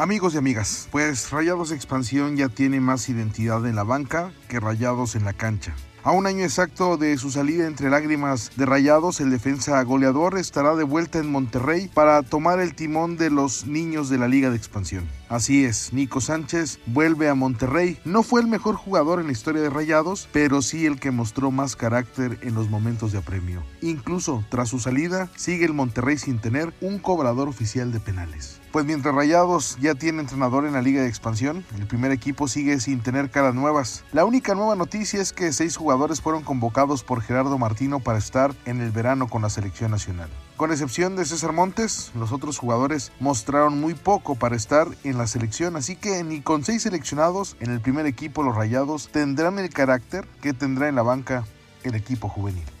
Amigos y amigas, pues Rayados Expansión ya tiene más identidad en la banca que Rayados en la cancha. A un año exacto de su salida entre lágrimas de Rayados, el defensa goleador estará de vuelta en Monterrey para tomar el timón de los niños de la Liga de Expansión. Así es, Nico Sánchez vuelve a Monterrey. No fue el mejor jugador en la historia de Rayados, pero sí el que mostró más carácter en los momentos de apremio. Incluso tras su salida, sigue el Monterrey sin tener un cobrador oficial de penales. Pues mientras Rayados ya tiene entrenador en la Liga de Expansión, el primer equipo sigue sin tener caras nuevas. La única nueva noticia es que seis jugadores fueron convocados por Gerardo Martino para estar en el verano con la selección nacional. Con excepción de César Montes, los otros jugadores mostraron muy poco para estar en la selección, así que ni con seis seleccionados en el primer equipo los Rayados tendrán el carácter que tendrá en la banca el equipo juvenil.